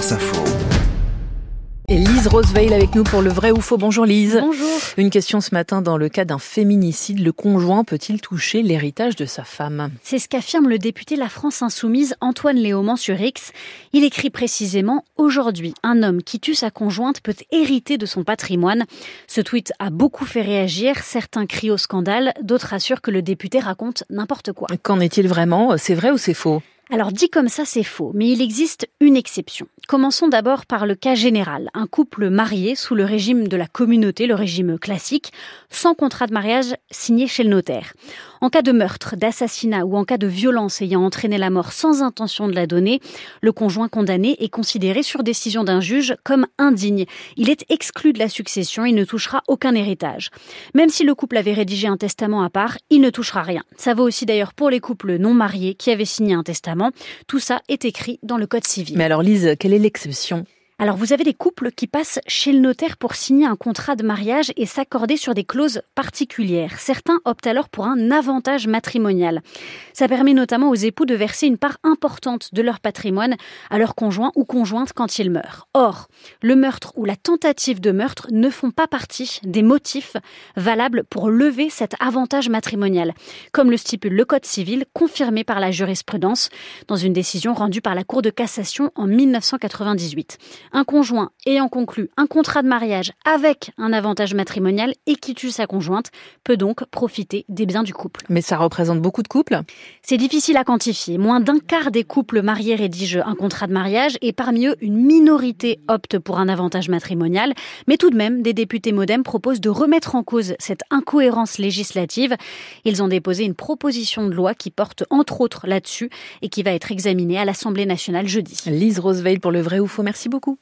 France Info. Et Lise Roseveil avec nous pour le vrai ou faux. Bonjour Lise. Bonjour. Une question ce matin dans le cas d'un féminicide. Le conjoint peut-il toucher l'héritage de sa femme? C'est ce qu'affirme le député La France Insoumise Antoine Léaumont sur X. Il écrit précisément Aujourd'hui, un homme qui tue sa conjointe peut hériter de son patrimoine. Ce tweet a beaucoup fait réagir. Certains crient au scandale, d'autres assurent que le député raconte n'importe quoi. Qu'en est-il vraiment? C'est vrai ou c'est faux? Alors dit comme ça, c'est faux, mais il existe une exception. Commençons d'abord par le cas général. Un couple marié sous le régime de la communauté, le régime classique, sans contrat de mariage signé chez le notaire. En cas de meurtre, d'assassinat ou en cas de violence ayant entraîné la mort sans intention de la donner, le conjoint condamné est considéré sur décision d'un juge comme indigne. Il est exclu de la succession, il ne touchera aucun héritage. Même si le couple avait rédigé un testament à part, il ne touchera rien. Ça vaut aussi d'ailleurs pour les couples non mariés qui avaient signé un testament. Tout ça est écrit dans le Code civil. Mais alors Lise, quelle est l'exception? Alors vous avez des couples qui passent chez le notaire pour signer un contrat de mariage et s'accorder sur des clauses particulières. Certains optent alors pour un avantage matrimonial. Ça permet notamment aux époux de verser une part importante de leur patrimoine à leur conjoint ou conjointe quand ils meurent. Or, le meurtre ou la tentative de meurtre ne font pas partie des motifs valables pour lever cet avantage matrimonial, comme le stipule le Code civil confirmé par la jurisprudence dans une décision rendue par la Cour de cassation en 1998 un conjoint ayant conclu un contrat de mariage avec un avantage matrimonial et qui tue sa conjointe peut donc profiter des biens du couple. Mais ça représente beaucoup de couples? C'est difficile à quantifier. Moins d'un quart des couples mariés rédigent un contrat de mariage et parmi eux, une minorité opte pour un avantage matrimonial. Mais tout de même, des députés modem proposent de remettre en cause cette incohérence législative. Ils ont déposé une proposition de loi qui porte entre autres là-dessus et qui va être examinée à l'Assemblée nationale jeudi. Lise Roseveil pour le vrai ou faux, merci beaucoup.